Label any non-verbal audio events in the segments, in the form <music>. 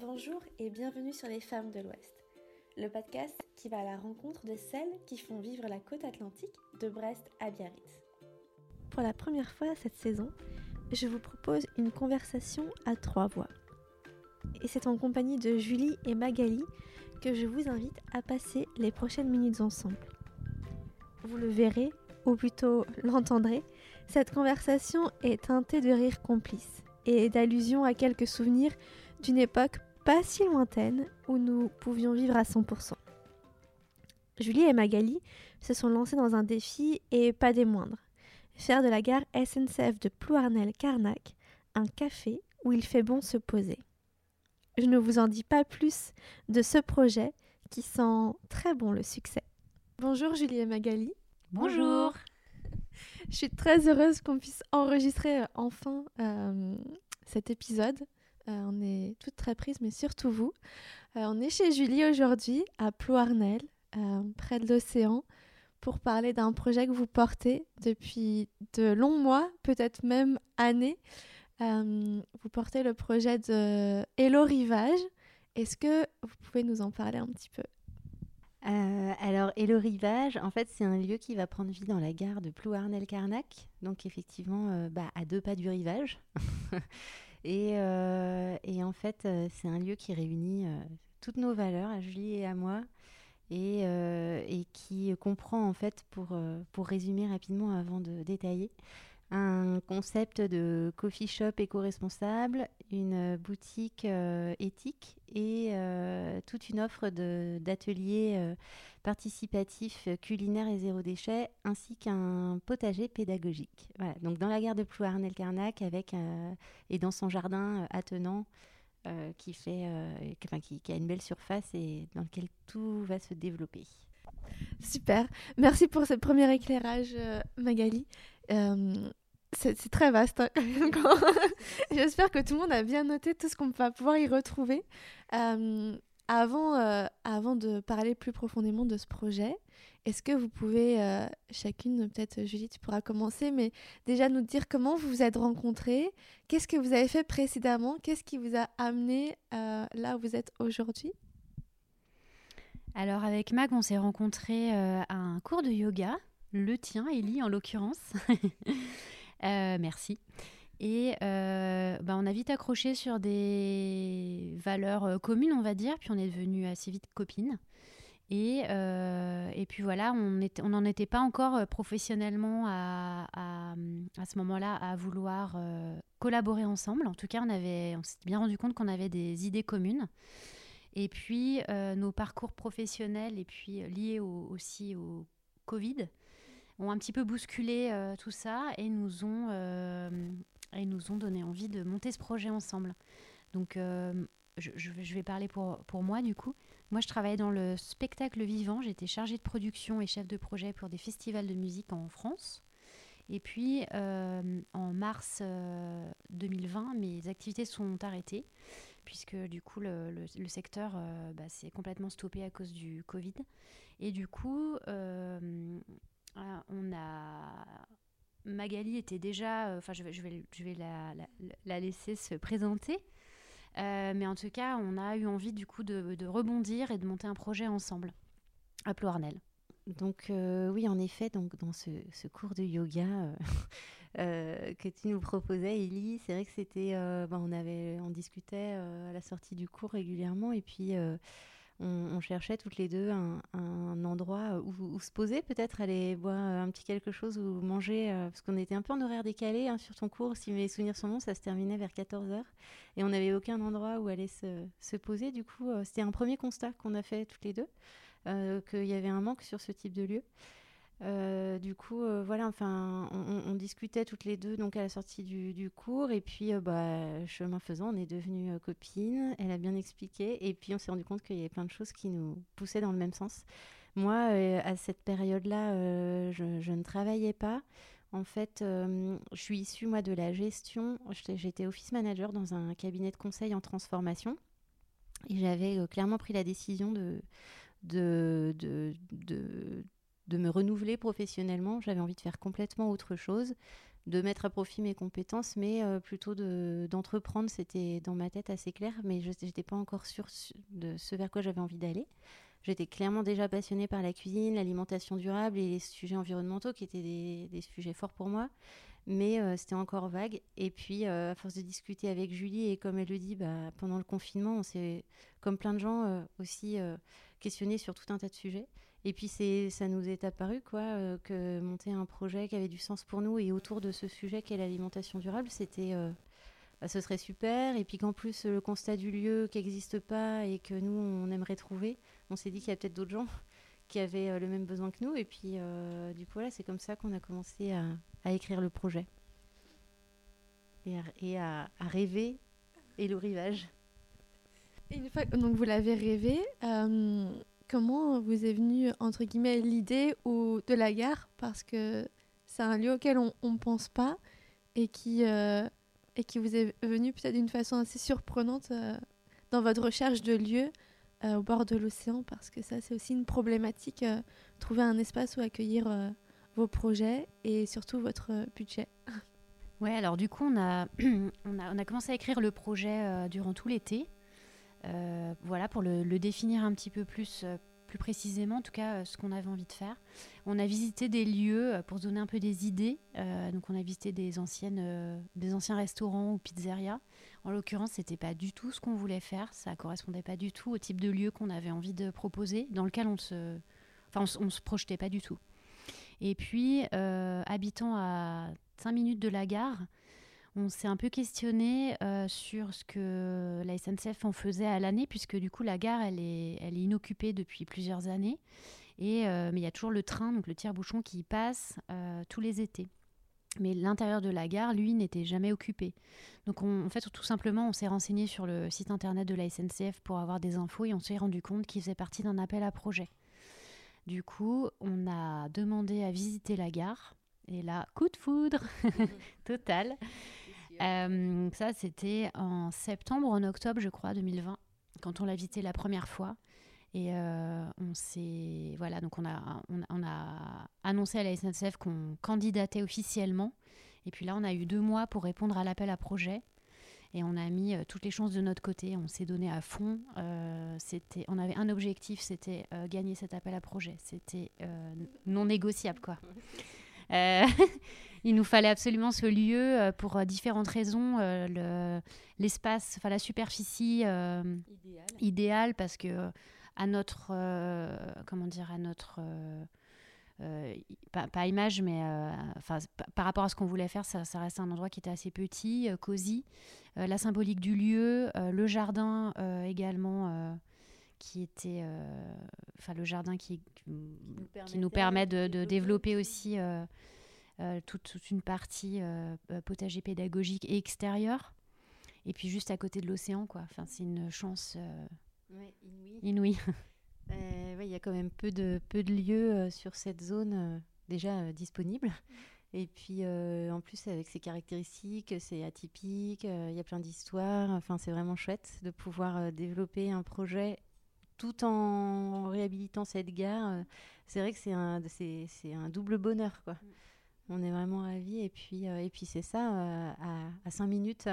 Bonjour et bienvenue sur Les Femmes de l'Ouest, le podcast qui va à la rencontre de celles qui font vivre la côte atlantique de Brest à Biarritz. Pour la première fois cette saison, je vous propose une conversation à trois voix. Et c'est en compagnie de Julie et Magali que je vous invite à passer les prochaines minutes ensemble. Vous le verrez, ou plutôt l'entendrez, cette conversation est teintée de rires complices et d'allusions à quelques souvenirs d'une époque pas si lointaine où nous pouvions vivre à 100%. Julie et Magali se sont lancées dans un défi et pas des moindres. Faire de la gare SNCF de Plouarnel-Carnac un café où il fait bon se poser. Je ne vous en dis pas plus de ce projet qui sent très bon le succès. Bonjour Julie et Magali. Bonjour. Je suis très heureuse qu'on puisse enregistrer enfin euh, cet épisode. Euh, on est toutes très prises, mais surtout vous. on est chez Julie aujourd'hui, à Plouarnel, près de l'océan, pour parler d'un projet que vous portez depuis de longs mois, peut-être même années. vous portez le projet de Hello Rivage. Est-ce que vous pouvez nous en parler un petit peu? Euh, alors, le rivage, en fait, c'est un lieu qui va prendre vie dans la gare de Plouarnel-Carnac, donc effectivement euh, bah, à deux pas du rivage. <laughs> Euh, et, en fait, c'est un lieu qui réunit toutes nos valeurs, à Julie et à moi, et, et qui comprend, en fait, pour, pour résumer rapidement avant de détailler, un concept de coffee shop éco-responsable, une boutique euh, éthique et euh, toute une offre d'ateliers euh, participatifs culinaires et zéro déchet, ainsi qu'un potager pédagogique. Voilà, donc dans la gare de Plouarnel-Carnac avec et dans son jardin attenant qui fait, qui, qui a une belle surface et dans lequel tout va se développer. Super. Merci pour ce premier éclairage, Magali. C'est très vaste. Hein, <laughs> J'espère que tout le monde a bien noté tout ce qu'on va pouvoir y retrouver. Euh, avant, euh, avant de parler plus profondément de ce projet, est-ce que vous pouvez, euh, chacune, peut-être Julie, tu pourras commencer, mais déjà nous dire comment vous vous êtes rencontrés, qu'est-ce que vous avez fait précédemment, qu'est-ce qui vous a amené là où vous êtes aujourd'hui? Alors avec Mag, on s'est rencontrés à un cours de yoga, le tien, Ellie en l'occurrence. <laughs> Euh, merci. Et euh, bah, on a vite accroché sur des valeurs euh, communes, on va dire, puis on est devenus assez vite copines. Et, et puis voilà, on n'en était pas encore professionnellement à, à, ce moment-là à vouloir collaborer ensemble. En tout cas, on, on s'est bien rendu compte qu'on avait des idées communes. Et puis, nos parcours professionnels et puis liés aussi au Covid ont un petit peu bousculé euh, tout ça et nous ont euh, et nous ont donné envie de monter ce projet ensemble. Donc euh, je, vais parler pour, pour moi du coup. Moi je travaillais dans le spectacle vivant, j'étais chargée de production et chef de projet pour des festivals de musique en France. Et puis en mars 2020, mes activités sont arrêtées puisque du coup le, le, secteur bah, s'est complètement stoppé à cause du Covid. Et du coup, on a Magali était déjà, euh, enfin je vais, la, la, laisser se présenter, euh, mais en tout cas on a eu envie du coup de, rebondir et de monter un projet ensemble à Ploarnel. Donc euh, oui, en effet, donc dans ce, cours de yoga <laughs> que tu nous proposais, Ellie, c'est vrai que c'était, ben, on avait, on discutait à la sortie du cours régulièrement et puis on, cherchait toutes les deux un, endroit où, se poser, peut-être aller boire un petit quelque chose ou manger, euh, parce qu'on était un peu en horaire décalé hein, sur ton cours. Si mes souvenirs sont bons, ça se terminait vers 14h et on n'avait aucun endroit où aller se, poser. Du coup, euh, c'était un premier constat qu'on a fait toutes les deux, euh, qu'il y avait un manque sur ce type de lieu. Euh, du coup, euh, voilà, enfin, on, discutait toutes les deux donc à la sortie du, cours et puis, euh, bah, chemin faisant, on est devenues copines. Elle a bien expliqué et puis on s'est rendu compte qu'il y avait plein de choses qui nous poussaient dans le même sens. Moi, à cette période-là, je, ne travaillais pas. En fait, je suis issue moi de la gestion. J'étais office manager dans un cabinet de conseil en transformation et j'avais clairement pris la décision de de me renouveler professionnellement. J'avais envie de faire complètement autre chose. de mettre à profit mes compétences, mais plutôt d'entreprendre. C'était dans ma tête assez clair, mais je n'étais pas encore sûre de ce vers quoi j'avais envie d'aller. J'étais clairement déjà passionnée par la cuisine, l'alimentation durable et les sujets environnementaux qui étaient des, sujets forts pour moi. Mais euh, c'était encore vague. Et puis, euh, à force de discuter avec Julie, et comme elle le dit, bah, pendant le confinement, on s'est, comme plein de gens, euh, aussi questionné sur tout un tas de sujets. Et puis, c'est, ça nous est apparu quoi, que monter un projet qui avait du sens pour nous et autour de ce sujet qu'est l'alimentation durable, c'était bah, ce serait super. Et puis qu'en plus, le constat du lieu qui n'existe pas et que nous, on aimerait trouver, on s'est dit qu'il y a peut-être d'autres gens <laughs> qui avaient euh, le même besoin que nous. Et puis, euh, du coup, voilà, c'est comme ça qu'on a commencé à, écrire le projet et à, rêver et le rivage. une fois donc vous l'avez rêvé, euh, comment vous est venue entre guillemets l'idée de la gare? Parce que c'est un lieu auquel on ne pense pas et qui et qui vous est venu peut-être d'une façon assez surprenante dans votre recherche de lieux euh, au bord de l'océan parce que ça c'est aussi une problématique, euh, trouver un espace où accueillir euh, vos projets et surtout votre budget. Ouais, alors du coup on a, <clears throat> on a, on a commencé à écrire le projet durant tout l'été. Voilà, pour le, définir un petit peu plus, plus précisément, en tout cas ce qu'on avait envie de faire. On a visité des lieux pour se donner un peu des idées. donc on a visité des, anciennes, des anciens restaurants ou pizzerias. En l'occurrence, c'était pas du tout ce qu'on voulait faire. Ça correspondait pas du tout au type de lieu qu'on avait envie de proposer, dans lequel on se, enfin, on, se projetait pas du tout. Et puis, euh, habitant à 5 minutes de la gare, on s'est un peu questionné euh, sur ce que la SNCF en faisait à l'année, puisque du coup, la gare, elle est, elle est inoccupée depuis plusieurs années. Et, euh, mais il y a toujours le train, donc le tire-bouchon, qui passe tous les étés. Mais l'intérieur de la gare, lui, n'était jamais occupé. Donc, en fait, tout simplement, on s'est renseigné sur le site internet de la SNCF pour avoir des infos et on s'est rendu compte qu'il faisait partie d'un appel à projet. Du coup, on a demandé à visiter la gare. Et là, coup de foudre <laughs> total. Euh, ça, c'était en septembre, en octobre, je crois, 2020, quand on l'a visité la première fois. Et euh, on s'est voilà donc on a on, a annoncé à la SNCF qu'on candidatait officiellement. Et puis là, on a eu deux mois pour répondre à l'appel à projet. Et on a mis euh, toutes les chances de notre côté. On s'est donné à fond. Euh, c'était, on avait un objectif, c'était gagner cet appel à projet. C'était non négociable, quoi. <laughs> <laughs> <laughs> il nous fallait absolument ce lieu pour différentes raisons. l'espace, enfin la superficie idéale, parce que à notre, euh, comment dire, à notre, euh, euh, pas, image, mais enfin, par rapport à ce qu'on voulait faire, ça, ça reste un endroit qui était assez petit, cosy. la symbolique du lieu, le jardin également qui était, enfin le jardin qui, qui nous permet de, développer aussi toute, toute, une partie potager pédagogique et extérieur. Et puis juste à côté de l'océan, quoi. Enfin, c'est une chance inouï. Euh, il y a quand même peu de, peu de lieux euh, sur cette zone euh, déjà disponibles. Et puis en plus avec ses caractéristiques, c'est atypique, il y a plein d'histoires. Enfin, c'est vraiment chouette de pouvoir développer un projet tout en réhabilitant cette gare. c'est vrai que c'est un, c'est, un double bonheur, quoi. Mm. On est vraiment ravis. Et puis, et puis c'est ça, à, à 5 minutes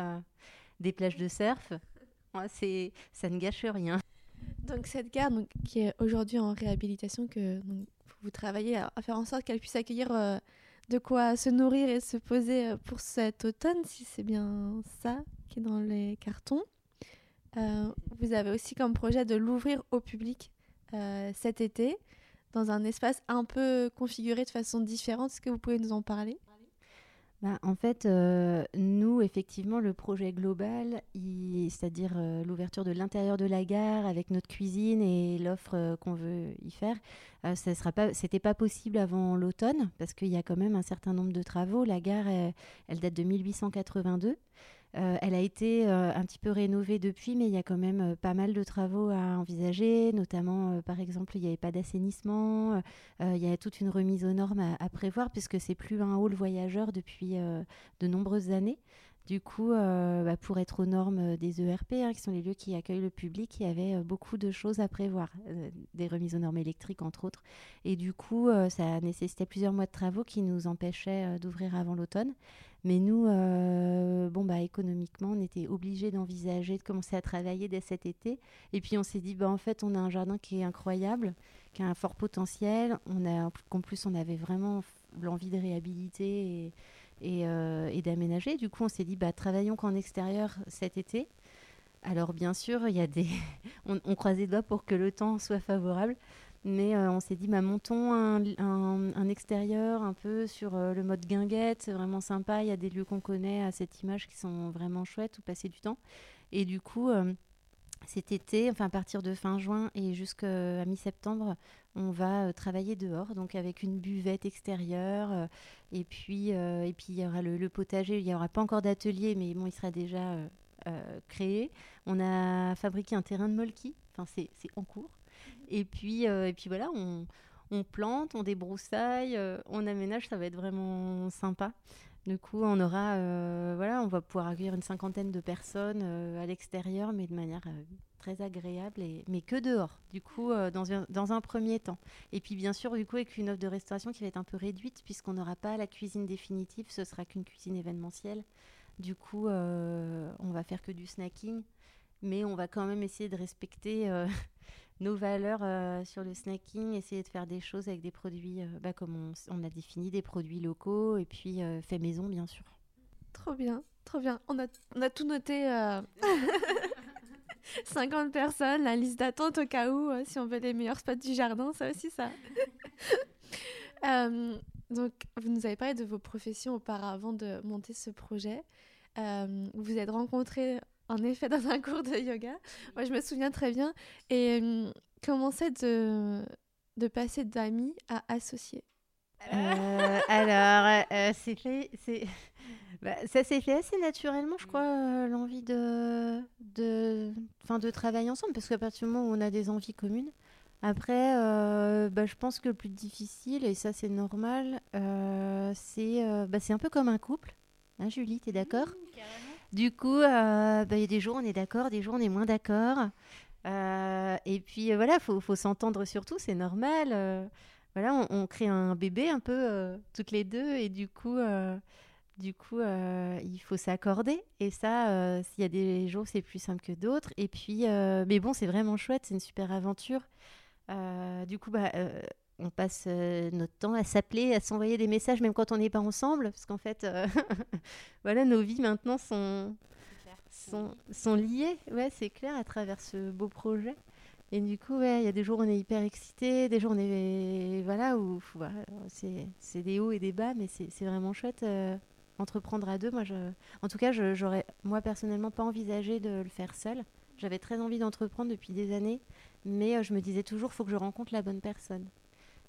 des plages de surf, c'est, ça ne gâche rien. Donc cette gare qui est aujourd'hui en réhabilitation, que vous travaillez à, faire en sorte qu'elle puisse accueillir euh, de quoi se nourrir et se poser euh, pour cet automne, si c'est bien ça qui est dans les cartons. Euh, vous avez aussi comme projet de l'ouvrir au public cet été dans un espace un peu configuré de façon différente. Est-ce que vous pouvez nous en parler? Bah, en fait, euh, nous, effectivement, le projet global, c'est-à-dire euh, l'ouverture de l'intérieur de la gare avec notre cuisine et l'offre euh, qu'on veut y faire, ce sera pas, pas possible avant l'automne parce qu'il y a quand même un certain nombre de travaux. La gare, elle date de 1882. Euh, elle a été euh, un petit peu rénovée depuis, mais il y a quand même euh, pas mal de travaux à envisager, notamment, par exemple, il n'y avait pas d'assainissement, il y a toute une remise aux normes à, prévoir, puisque c'est plus un hall voyageur depuis de nombreuses années. Du coup, bah, pour être aux normes des ERP, hein, qui sont les lieux qui accueillent le public, il y avait beaucoup de choses à prévoir, des remises aux normes électriques entre autres. Et du coup, ça nécessitait plusieurs mois de travaux qui nous empêchaient d'ouvrir avant l'automne. Mais nous, bon, bah, économiquement, on était obligés d'envisager de commencer à travailler dès cet été. Et puis on s'est dit, bah, en fait, on a un jardin qui est incroyable, qui a un fort potentiel. On a, en plus, on avait vraiment l'envie de réhabiliter et euh, et, d'aménager. Du coup, on s'est dit, bah, travaillons qu'en extérieur cet été. Alors, bien sûr, y a des... <laughs> on, on croise les doigts pour que le temps soit favorable. Mais euh, on s'est dit, bah, montons un, extérieur un peu sur euh, le mode guinguette, c'est vraiment sympa. Il y a des lieux qu'on connaît à cette image qui sont vraiment chouettes où passer du temps. Et du coup, cet été, enfin à partir de fin juin et jusqu'à mi-septembre, on va euh, travailler dehors, donc avec une buvette extérieure. Euh, et puis, euh, et puis il y aura le, potager. Il n'y aura pas encore d'atelier, mais bon, il sera déjà créé. On a fabriqué un terrain de molki. Enfin, c'est en cours. Et puis, et puis voilà, on, on plante, on débroussaille, on aménage. Ça va être vraiment sympa. Du coup, on aura, voilà, on va pouvoir accueillir une cinquantaine de personnes à l'extérieur, mais de manière très agréable, mais que dehors, du coup, euh, dans, un, premier temps. Et puis, bien sûr, du coup, avec une offre de restauration qui va être un peu réduite, puisqu'on n'aura pas la cuisine définitive, ce sera qu'une cuisine événementielle. Du coup, euh, on va faire que du snacking, mais on va quand même essayer de respecter euh, nos valeurs sur le snacking, essayer de faire des choses avec des produits, bah, comme on, on, a défini, des produits locaux, et puis fait maison, bien sûr. Trop bien, trop bien. On a, on a tout noté. <laughs> 50 personnes, la liste d'attente au cas où, euh, si on veut les meilleurs spots du jardin, ça aussi, ça. <laughs> Euh, donc, vous nous avez parlé de vos professions auparavant de monter ce projet. Euh, vous vous êtes rencontrés, en effet, <laughs> dans un cours de yoga. Moi, je me souviens très bien. Et comment c'est de, de passer d'amis à associés? Alors, c'est fait... <laughs> Bah, ça s'est fait assez naturellement, je crois, euh, l'envie de, de, de travailler ensemble, parce qu'à partir du moment où on a des envies communes, après, euh, bah, je pense que le plus difficile, et ça c'est normal, euh, c'est bah, un peu comme un couple. Hein, Julie, tu es d'accord Du coup, bah, il y a des jours on est d'accord, des jours on est moins d'accord. et puis voilà, il faut, faut s'entendre surtout, c'est normal. voilà, on, crée un bébé un peu toutes les deux, et du coup du coup, euh, il faut s'accorder. Et ça, euh, s'il y a des jours, c'est plus simple que d'autres. Et puis, euh, mais bon, c'est vraiment chouette, c'est une super aventure. du coup, bah, on passe notre temps à s'appeler, à s'envoyer des messages, même quand on n'est pas ensemble. Parce qu'en fait, <laughs> voilà, nos vies maintenant sont, sont, sont liées. Ouais, c'est clair, à travers ce beau projet. Et du coup, il y a des jours où on est hyper excité, des jours où on est. Voilà, où c'est des hauts et des bas, mais c'est vraiment chouette entreprendre à deux, moi, je, en tout cas, j'aurais, moi personnellement, pas envisagé de le faire seul. J'avais très envie d'entreprendre depuis des années, mais euh, je me disais toujours, faut que je rencontre la bonne personne.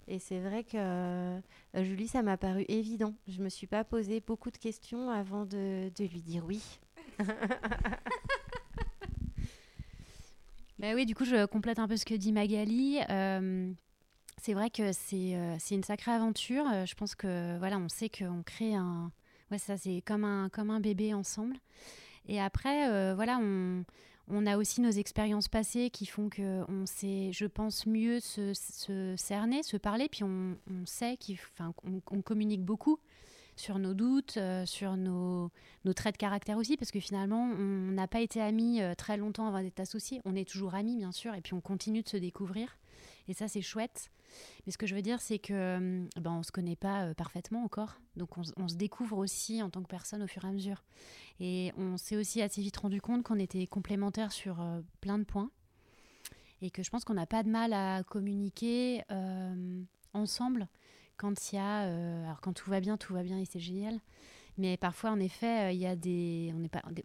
Et c'est vrai que euh, Julie, ça m'a paru évident. Je me suis pas posé beaucoup de questions avant de, lui dire oui. <laughs> bah oui, du coup, je complète un peu ce que dit Magali. Euh, c'est vrai que c'est, c'est une sacrée aventure. Je pense que voilà, on sait qu'on crée un, Ouais, ça, c'est comme un, comme un bébé ensemble. Et après, euh, voilà, on, on, a aussi nos expériences passées qui font qu'on sait, je pense, mieux se, cerner, se parler, puis on, on sait qu'on on, communique beaucoup sur nos doutes, euh, sur nos, nos, traits de caractère aussi, parce que finalement, on n'a pas été amis euh, très longtemps avant d'être associés. On est toujours amis, bien sûr, et puis on continue de se découvrir. Et ça, c'est chouette. Mais ce que je veux dire, c'est que euh, ben, on se connaît pas euh, parfaitement encore. Donc on, se découvre aussi en tant que personne au fur et à mesure. Et on s'est aussi assez vite rendu compte qu'on était complémentaires sur euh, plein de points. Et que je pense qu'on n'a pas de mal à communiquer ensemble quand il y a. alors quand tout va bien, tout va bien et c'est génial. Mais parfois, en effet, il y a des, on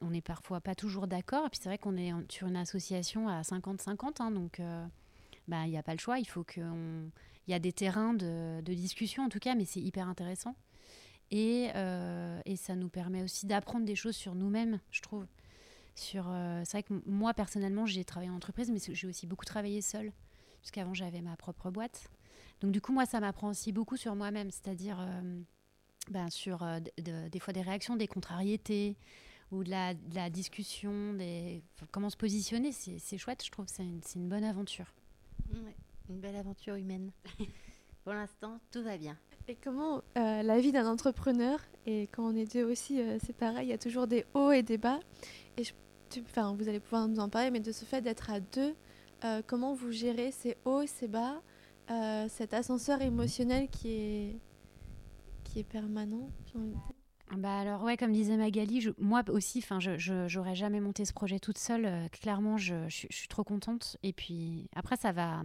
n'est pas, parfois pas toujours d'accord. Et puis c'est vrai qu'on est sur une association à 50-50, hein, donc bah, il n'y a pas le choix. Il faut qu'on. Il y a des terrains de, discussion, en tout cas, mais c'est hyper intéressant. Et, euh, et, ça nous permet aussi d'apprendre des choses sur nous-mêmes, je trouve. Sur, euh, c'est vrai que moi, personnellement, j'ai travaillé en entreprise, mais j'ai aussi beaucoup travaillé seule, puisqu'avant, j'avais ma propre boîte. Donc, du coup, moi, ça m'apprend aussi beaucoup sur moi-même, c'est-à-dire euh, ben, sur des fois des réactions, des contrariétés, ou de la, discussion, des, comment se positionner, c'est chouette, je trouve, c'est une, bonne aventure. Une belle aventure humaine. <laughs> Pour l'instant, tout va bien. Et comment euh, la vie d'un entrepreneur, et quand on est deux aussi, euh, c'est pareil, il y a toujours des hauts et des bas. Et je, enfin, vous allez pouvoir nous en parler, mais de ce fait d'être à deux, euh, comment vous gérez ces hauts ces bas, cet ascenseur émotionnel qui est, qui est permanent bah alors ouais, comme disait Magali, moi aussi, enfin, je j'aurais jamais monté ce projet toute seule. clairement, je, je, suis trop contente. Et puis après, ça va,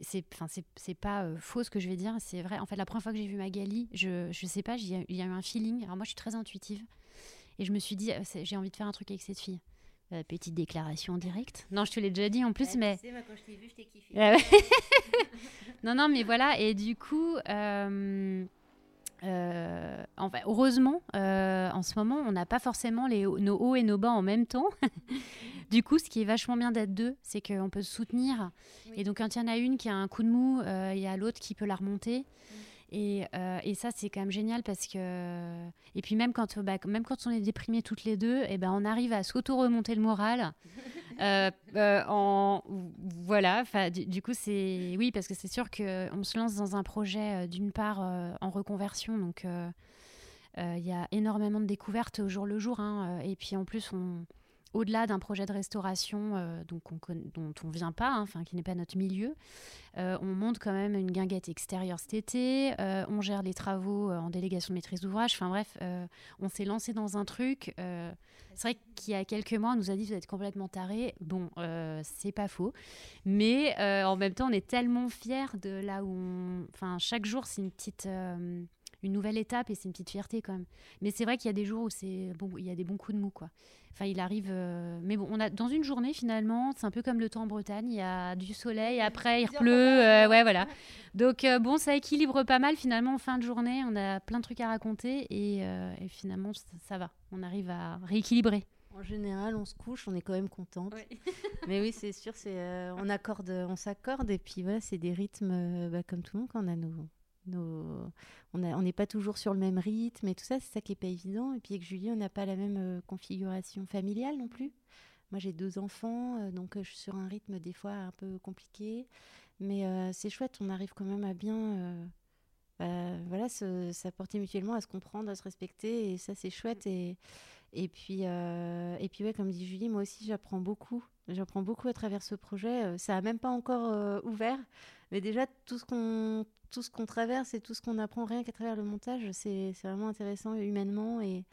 c'est enfin c'est pas euh, faux ce que je vais dire c'est vrai. En fait la première fois que j'ai vu Magali je je sais pas il y, a eu un feeling. Alors moi je suis très intuitive. Et je me suis dit euh, j'ai envie de faire un truc avec cette fille. Euh, petite déclaration en direct non je te l'ai déjà dit en plus mais moi, quand je t'ai vu je t'ai kiffé <laughs> non non mais voilà. Et du coup heureusement, en ce moment, on n'a pas forcément les, nos hauts et nos bas en même temps. <laughs> du coup, ce qui est vachement bien d'être deux, c'est qu'on peut se soutenir. Et donc, quand il y en a une qui a un coup de mou, euh, il y a l'autre qui peut la remonter. Et, euh, et, ça, c'est quand même génial parce que. Et puis, même quand, bah, même quand on est déprimés toutes les deux, et eh ben, on arrive à s'auto-remonter le moral. <laughs> Euh, en... Voilà. Du, du, coup, c'est. Oui, parce que c'est sûr qu'on se lance dans un projet, d'une part, en reconversion. Donc, il y a énormément de découvertes au jour le jour. Hein, et puis, en plus, on au-delà d'un projet de restauration euh, donc dont on ne vient pas, hein, qui n'est pas notre milieu, euh, on monte quand même une guinguette extérieure cet été, euh, on gère les travaux en délégation de maîtrise d'ouvrage, enfin bref, on s'est lancé dans un truc. c'est vrai qu'il y a quelques mois, on nous a dit vous êtes complètement taré. Bon, c'est pas faux, mais en même temps, on est tellement fiers de là où on. Enfin, chaque jour, c'est une petite une nouvelle étape et c'est une petite fierté quand même. Mais c'est vrai qu'il y a des jours où c'est bon, il y a des bons coups de mou quoi. Enfin, il arrive. Euh, mais bon, on a dans une journée finalement, c'est un peu comme le temps en Bretagne. Il y a du soleil, après il pleut. Euh, ouais, voilà. Donc euh, bon, ça équilibre pas mal finalement en fin de journée. On a plein de trucs à raconter et, finalement ça, va. On arrive à rééquilibrer. En général, on se couche, on est quand même contente. <laughs> mais oui, c'est sûr, c'est on accorde, on s'accorde et puis voilà, c'est des rythmes bah, comme tout le monde quand on a nos on n'est pas toujours sur le même rythme et tout ça, c'est ça qui n'est pas évident. Et puis avec Julie, on n'a pas la même euh, configuration familiale non plus. Moi, j'ai deux enfants, euh, donc euh, je suis sur un rythme des fois un peu compliqué. Mais c'est chouette, on arrive quand même à bien bah, voilà, s'apporter mutuellement, à se comprendre, à se respecter. Et ça, c'est chouette. Et, et puis, et puis ouais, comme dit Julie, moi aussi, j'apprends beaucoup. J'apprends beaucoup à travers ce projet. Ça n'a même pas encore ouvert. Mais déjà, tout ce qu'on tout ce qu'on traverse et tout ce qu'on apprend rien qu'à travers le montage, c'est vraiment intéressant humainement. Et,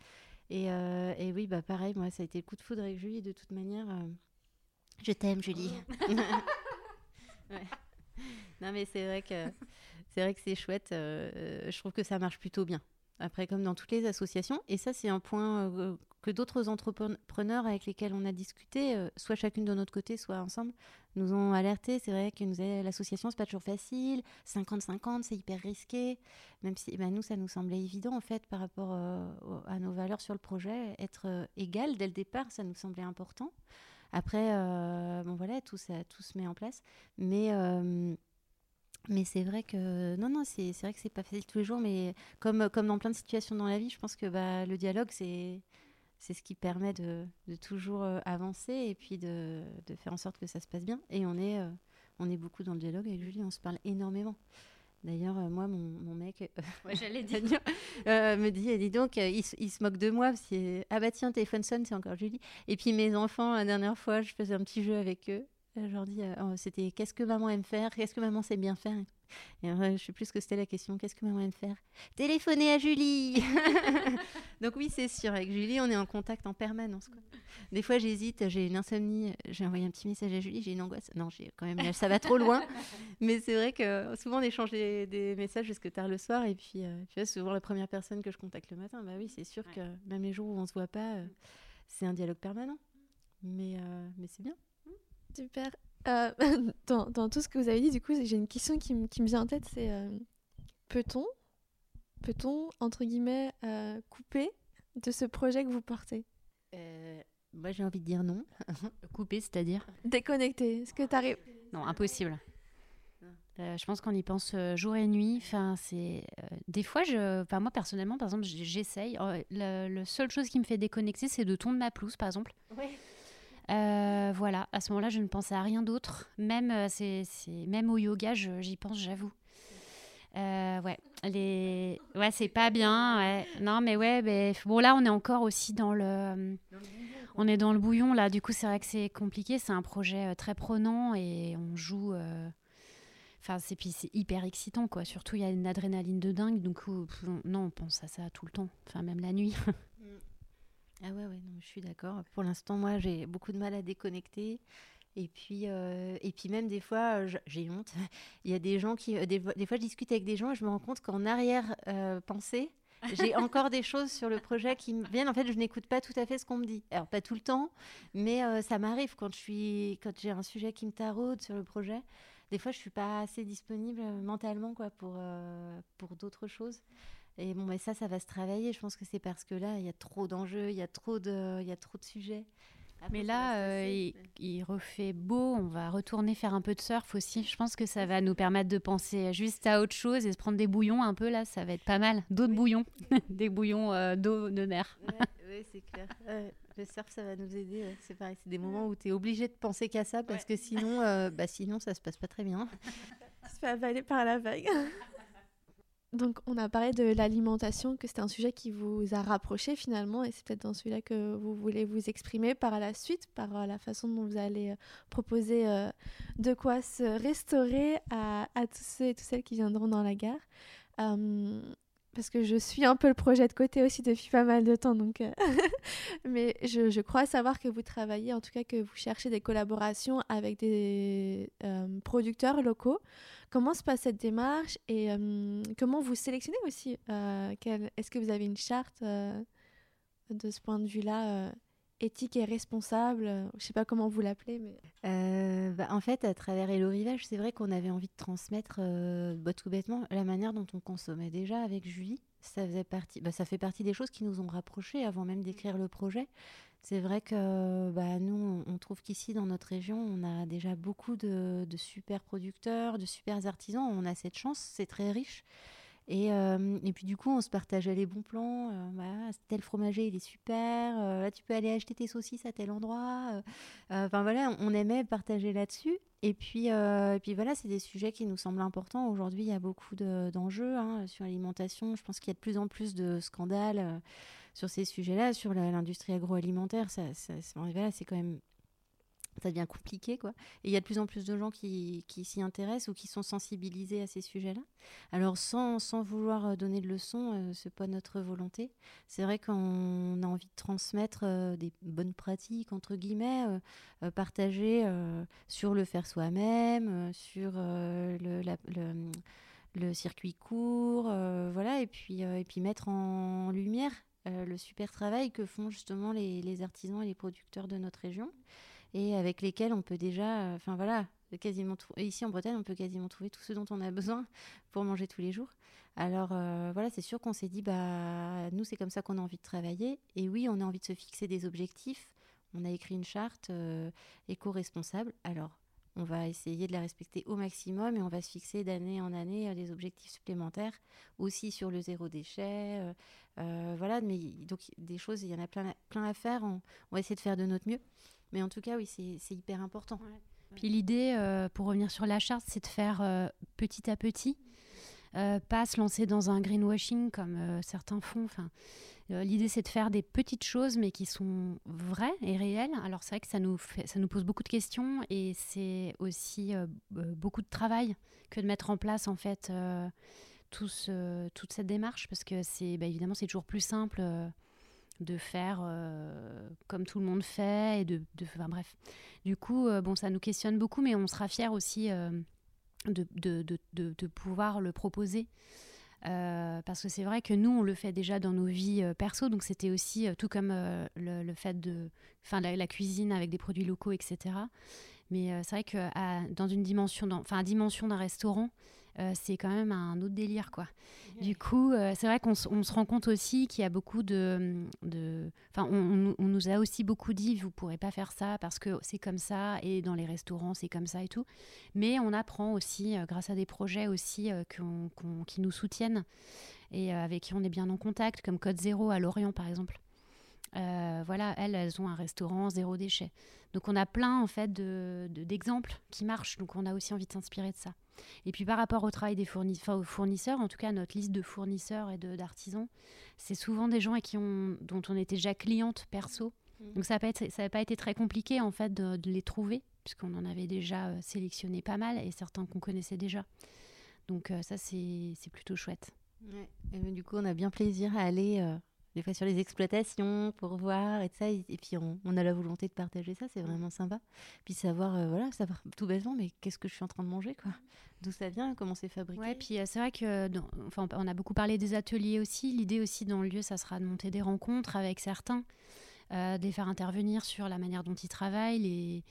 et, euh, et, oui, bah pareil, moi, ça a été le coup de foudre avec Julie, de toute manière. Euh, je t'aime, Julie. <laughs> <laughs> Non, mais c'est vrai que c'est vrai que c'est chouette. Euh, je trouve que ça marche plutôt bien. Après, comme dans toutes les associations, et ça, c'est un point que d'autres entrepreneurs avec lesquels on a discuté, euh, soit chacune de notre côté, soit ensemble, nous ont alerté. C'est vrai que l'association, c'est pas toujours facile. 50-50, c'est hyper risqué. Même si ben, nous, ça nous semblait évident, en fait, par rapport euh, à nos valeurs sur le projet. Être euh, égal dès le départ, ça nous semblait important. Après, bon voilà, tout, ça, tout se met en place. Mais. Mais c'est vrai que non, non, c'est vrai que c'est pas facile tous les jours, mais comme, comme dans plein de situations dans la vie, je pense que bah, le dialogue, c'est c'est ce qui permet de, toujours euh, avancer et puis de, faire en sorte que ça se passe bien. Et on est, euh, on est beaucoup dans le dialogue avec Julie, on se parle énormément. D'ailleurs, euh, moi, mon, mec, <laughs> j'allais <laughs> dire, me dit, dis donc, il, se moque de moi parce que ah bah tiens, téléphone sonne, c'est encore Julie. Et puis mes enfants, la dernière fois, je faisais un petit jeu avec eux. Je leur dis, oh, c'était qu'est-ce que maman aime faire, qu'est-ce que maman sait bien faire? Et je ne sais plus ce que c'était la question. Qu'est-ce que maman aime faire? Téléphoner à Julie <laughs> Donc oui, c'est sûr. Avec Julie, on est en contact en permanence. Des fois, j'hésite. J'ai une insomnie. J'ai envoyé un petit message à Julie. J'ai une angoisse. Non, j'ai quand même. Ça va trop loin. Mais c'est vrai que souvent, on échange des, messages jusque tard le soir. Et puis, euh, tu vois, souvent la première personne que je contacte le matin. Bah oui, c'est sûr que même les jours où on se voit pas, euh, c'est un dialogue permanent. Mais, euh, mais c'est bien. Super. Euh, <laughs> dans, tout ce que vous avez dit, du coup, j'ai une question qui, me vient en tête, c'est euh, peut-on, peut-on, entre guillemets, euh, couper de ce projet que vous portez? Moi, j'ai envie de dire non. <laughs> couper, c'est-à-dire? Déconnecter. Est-ce que tu arrives Non, impossible. je pense qu'on y pense jour et nuit. Enfin, c'est des fois, je, enfin moi personnellement, par exemple, j'essaye. la, seule chose qui me fait déconnecter, c'est de tondre ma pelouse, par exemple. Oui. voilà, à ce moment-là, je ne pense à rien d'autre. Même, c'est, même au yoga, j'y pense, j'avoue. Euh, ouais, les... ouais c'est pas bien. Non, mais ouais, bon, là, on est encore aussi dans le. On est dans le bouillon, là. Du coup, c'est vrai que c'est compliqué. C'est un projet euh, très prenant et on joue. Euh, enfin, c'est puis c'est hyper excitant, quoi. Surtout, il y a une adrénaline de dingue. Donc, non, on pense à ça tout le temps. Enfin, même la nuit. Ah ouais, ouais, non, je suis d'accord. Pour l'instant, moi, j'ai beaucoup de mal à déconnecter. Et puis, euh, et puis même des fois, euh, j'ai honte. <laughs> Il y a des gens qui, euh, des, fois, je discute avec des gens et je me rends compte qu'en arrière-pensée, <laughs> j'ai encore des choses sur le projet qui me viennent. En fait, je n'écoute pas tout à fait ce qu'on me dit. Alors, pas tout le temps, mais ça m'arrive quand je suis, quand j'ai un sujet qui me taraude sur le projet. Des fois, je suis pas assez disponible mentalement, quoi, pour, pour d'autres choses. Et bon, mais ça, ça va se travailler. Je pense que c'est parce que là, il y a trop d'enjeux, il y a trop de, il y a trop de sujets mais là, euh, il, refait beau. On va retourner faire un peu de surf aussi. Je pense que ça va nous permettre de penser juste à autre chose et se prendre des bouillons un peu là. Ça va être pas mal. D'autres bouillons, <laughs> des bouillons euh, d'eau de mer. oui, c'est clair. le surf, ça va nous aider. C'est pareil. C'est des moments où tu es obligé de penser qu'à ça parce que sinon, euh, bah, sinon, ça se passe pas très bien. <laughs> Tu se fait avaler par la vague. Donc, on a parlé de l'alimentation, que c'était un sujet qui vous a rapproché finalement, et c'est peut-être dans celui-là que vous voulez vous exprimer par la suite, par euh, la façon dont vous allez euh, proposer euh, de quoi se restaurer à, tous ceux et toutes celles qui viendront dans la gare. Parce que je suis un peu le projet de côté aussi depuis pas mal de temps, donc <laughs> mais je, crois savoir que vous travaillez, en tout cas que vous cherchez des collaborations avec des producteurs locaux. Comment se passe cette démarche et euh, comment vous sélectionnez aussi euh, Est-ce que vous avez une charte euh, de ce point de vue-là éthique et responsable Je ne sais pas comment vous l'appelez. mais bah, En fait, à travers Hello Rivage, c'est vrai qu'on avait envie de transmettre bah, tout bêtement la manière dont on consommait déjà avec Julie. Ça, faisait partie, bah, ça fait partie des choses qui nous ont rapprochés avant même d'écrire le projet. C'est vrai que bah, nous, on trouve qu'ici, dans notre région, on a déjà beaucoup de, super producteurs, de super artisans. On a cette chance, c'est très riche. Et, euh, et, puis du coup, on se partageait les bons plans. Euh, tel fromager, il est super. Euh, là, tu peux aller acheter tes saucisses à tel endroit. Enfin voilà, on aimait partager là-dessus. Et puis, et puis voilà, c'est des sujets qui nous semblent importants. Aujourd'hui, il y a beaucoup d'enjeux hein, sur l'alimentation. Je pense qu'il y a de plus en plus de scandales sur ces sujets-là, sur l'industrie agroalimentaire, ça, c'est quand même ça devient compliqué, quoi. Et il y a de plus en plus de gens qui, s'y intéressent ou qui sont sensibilisés à ces sujets-là. Alors, sans, vouloir euh, donner de leçons, ce euh, c'est pas notre volonté. C'est vrai qu'on a envie de transmettre euh, des bonnes pratiques, entre guillemets, partager sur le faire soi-même, sur le, circuit court, voilà, et puis, et puis mettre en lumière euh, le super travail que font justement les, artisans et les producteurs de notre région et avec lesquels on peut déjà, euh, enfin voilà, quasiment ici en Bretagne, on peut quasiment trouver tout ce dont on a besoin pour manger tous les jours. Alors euh, voilà, c'est sûr qu'on s'est dit, bah nous c'est comme ça qu'on a envie de travailler. Et oui, on a envie de se fixer des objectifs. On a écrit une charte éco-responsable. Alors on va essayer de la respecter au maximum et on va se fixer d'année en année des objectifs supplémentaires aussi sur le zéro déchet, euh, voilà, mais donc des choses, il y en a plein, plein à faire. On, va essayer de faire de notre mieux. Mais en tout cas, oui, c'est hyper important. Puis l'idée, euh, pour revenir sur la charte, c'est de faire euh, petit à petit, pas se lancer dans un greenwashing comme certains font. Enfin, l'idée, c'est de faire des petites choses, mais qui sont vraies et réelles. Alors c'est vrai que ça nous, fait, ça nous pose beaucoup de questions et c'est aussi beaucoup de travail que de mettre en place en fait toute cette démarche parce que c'est bah, évidemment c'est toujours plus simple euh, de faire euh, comme tout le monde fait et de, enfin, bref. Du coup euh, bon ça nous questionne beaucoup mais on sera fier aussi de, de, pouvoir le proposer. Parce que c'est vrai que nous on le fait déjà dans nos vies perso. Donc c'était aussi tout comme le, fait de enfin la, la, cuisine avec des produits locaux etc mais c'est vrai que dans une dimension enfin dimension d'un restaurant c'est quand même un autre délire, quoi. Du coup, c'est vrai qu'on se rend compte aussi qu'il y a beaucoup de... Enfin, on, nous a aussi beaucoup dit, vous pourrez pas faire ça parce que c'est comme ça, et dans les restaurants, c'est comme ça et tout. Mais on apprend aussi, grâce à des projets aussi qui nous soutiennent et avec qui on est bien en contact, comme Code Zéro à Lorient, par exemple. Euh, voilà, elles, elles ont un restaurant zéro déchet. Donc on a plein en fait d'exemples de, qui marchent. Donc on a aussi envie de s'inspirer de ça. Et puis par rapport au travail des fournisseurs, en tout cas notre liste de fournisseurs et d'artisans, c'est souvent des gens qui ont, dont on était déjà cliente perso. Mmh. Donc ça n'a pas, pas, été très compliqué en fait de, les trouver puisqu'on en avait déjà euh, sélectionné pas mal et certains qu'on connaissait déjà. Donc euh, ça c'est plutôt chouette. Et du coup on a bien plaisir à aller des fois sur les exploitations pour voir et ça. Et, puis on, a la volonté de partager ça, c'est vraiment sympa. Puis savoir, euh, voilà, savoir tout bêtement, mais qu'est-ce que je suis en train de manger, quoi? D'où ça vient, comment c'est fabriqué? Ouais, puis euh, c'est vrai que, enfin, on a beaucoup parlé des ateliers aussi. L'idée aussi dans le lieu, ça sera de monter des rencontres avec certains, euh, de les faire intervenir sur la manière dont ils travaillent, les,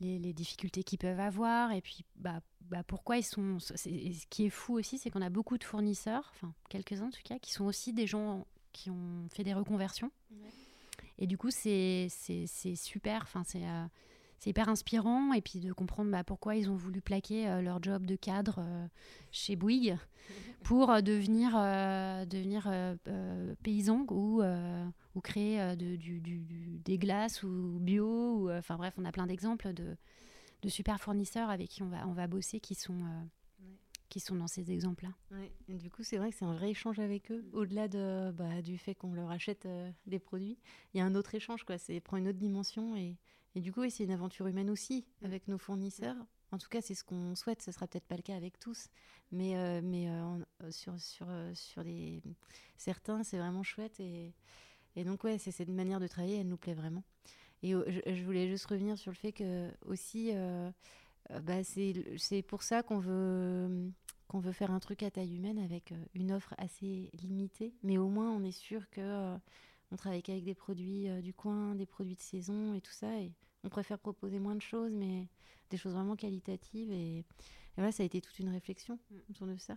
les, difficultés qu'ils peuvent avoir, et puis bah, bah pourquoi ils sont. Ce qui est fou aussi, c'est qu'on a beaucoup de fournisseurs, enfin quelques-uns en tout cas, qui sont aussi des gens qui ont fait des reconversions. Et du coup, c'est super. Enfin, c'est euh, hyper inspirant. Et puis de comprendre bah, pourquoi ils ont voulu plaquer euh, leur job de cadre euh, chez Bouygues <laughs> pour devenir, devenir paysan ou, ou créer de, du, du, des glaces ou bio. Enfin bref, on a plein d'exemples de, de super fournisseurs avec qui on va, on va bosser qui sont qui sont dans ces exemples-là. Du coup, c'est vrai que c'est un vrai échange avec eux. Au-delà de, bah, du fait qu'on leur achète euh, des produits, il y a un autre échange, quoi. C'est prend une autre dimension et, et du coup, c'est une aventure humaine aussi avec nos fournisseurs. En tout cas, c'est ce qu'on souhaite. Ce sera peut-être pas le cas avec tous, mais euh, mais euh, sur sur sur les certains, c'est vraiment chouette et et donc ouais, c'est cette manière de travailler, elle nous plaît vraiment. Et je, je, voulais juste revenir sur le fait que aussi. Bah, c'est pour ça qu'on veut qu'on veut faire un truc à taille humaine avec euh, une offre assez limitée, mais au moins on est sûr que euh, on travaille avec des produits euh, du coin, des produits de saison et tout ça, et on préfère proposer moins de choses, mais des choses vraiment qualitatives. Et, voilà, ça a été toute une réflexion mm. autour de ça.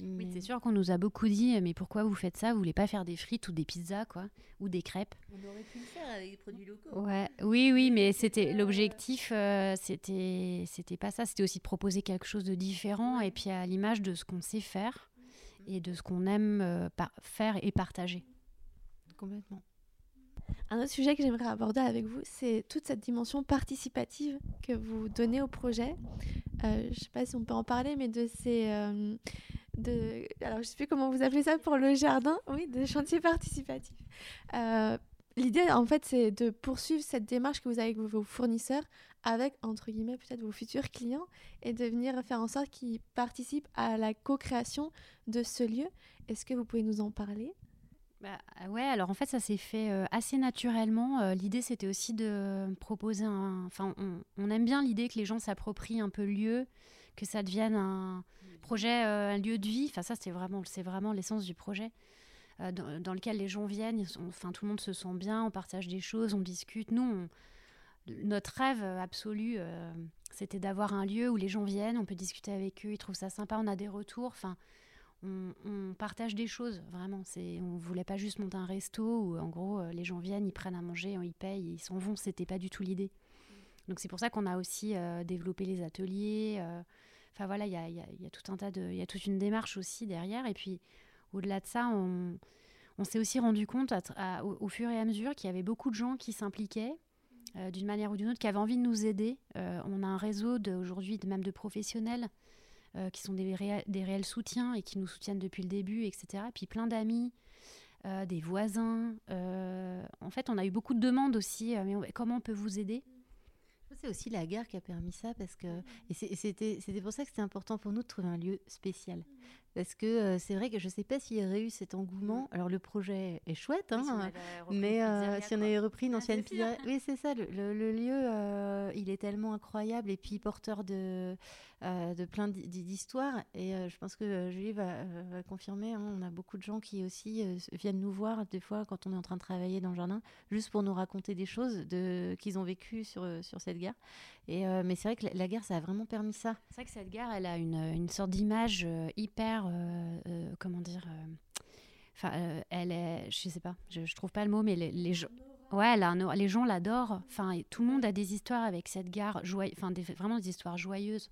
Oui, c'est sûr qu'on nous a beaucoup dit, mais pourquoi vous faites ça? Vous voulez pas faire des frites ou des pizzas, quoi, ou des crêpes? On aurait pu le faire avec des produits locaux. Ouais, oui, oui, mais c'était l'objectif, euh, c'était, c'était pas ça. C'était aussi de proposer quelque chose de différent et puis à l'image de ce qu'on sait faire et de ce qu'on aime euh, faire et partager. Complètement. Un autre sujet que j'aimerais aborder avec vous, c'est toute cette dimension participative que vous donnez au projet. Euh, je ne sais pas si on peut en parler, mais de ces de, alors je sais plus comment vous appelez ça pour le jardin, oui, de chantier participatif. Euh, l'idée, en fait, c'est de poursuivre cette démarche que vous avez avec vos fournisseurs, avec, entre guillemets, peut-être vos futurs clients, et de venir faire en sorte qu'ils participent à la co-création de ce lieu. Est-ce que vous pouvez nous en parler? Bah, ouais, alors en fait, ça s'est fait euh, assez naturellement. Euh, l'idée, c'était aussi de proposer un. Enfin, on, on aime bien l'idée que les gens s'approprient un peu le lieu, que ça devienne un, projet, euh, un lieu de vie. Enfin, ça, c'est vraiment, c'est vraiment l'essence du projet. Euh, dans, lequel les gens viennent, enfin tout le monde se sent bien, on partage des choses, on discute. Nous, notre rêve absolu, euh, c'était d'avoir un lieu où les gens viennent, on peut discuter avec eux, ils trouvent ça sympa, on a des retours. Enfin, on, partage des choses, vraiment. C'est, on voulait pas juste monter un resto où, en gros, les gens viennent, ils prennent à manger, ils payent, ils s'en vont. C'était pas du tout l'idée. Donc c'est pour ça qu'on a aussi développé les ateliers. Enfin voilà, il y a, tout un tas de, il y a toute une démarche aussi derrière. Et puis au-delà de ça, on, s'est aussi rendu compte au, fur et à mesure qu'il y avait beaucoup de gens qui s'impliquaient euh, d'une manière ou d'une autre, qui avaient envie de nous aider. Euh, on a un réseau aujourd'hui, même de professionnels euh, qui sont des, réels soutiens et qui nous soutiennent depuis le début, etc. Et puis plein d'amis. des voisins. en fait, on a eu beaucoup de demandes aussi. mais comment on peut vous aider? C'est aussi la guerre qui a permis ça parce que et c'était c'était pour ça que c'était important pour nous de trouver un lieu spécial. Parce que euh, c'est vrai que je ne sais pas s'il y aurait eu cet engouement. Alors le projet est chouette, hein, mais euh, si on avait repris une ancienne pizzeria, oui c'est ça. Le, lieu, euh, il est tellement incroyable. Et puis porteur de de plein d'histoires. Et je pense que Julie va, confirmer. Hein, on a beaucoup de gens qui aussi viennent nous voir des fois quand on est en train de travailler dans le jardin, juste pour nous raconter des choses de qu'ils ont vécues sur sur cette guerre. Et mais c'est vrai que la, guerre, ça a vraiment permis ça. C'est vrai que cette guerre, elle a une, une sorte d'image hyper euh, euh, comment dire euh, Enfin, elle est, je sais pas, je, je, trouve pas le mot, mais les, gens, ouais, les gens l'adorent. Enfin, tout le monde a des histoires avec cette gare, enfin, vraiment des histoires joyeuses,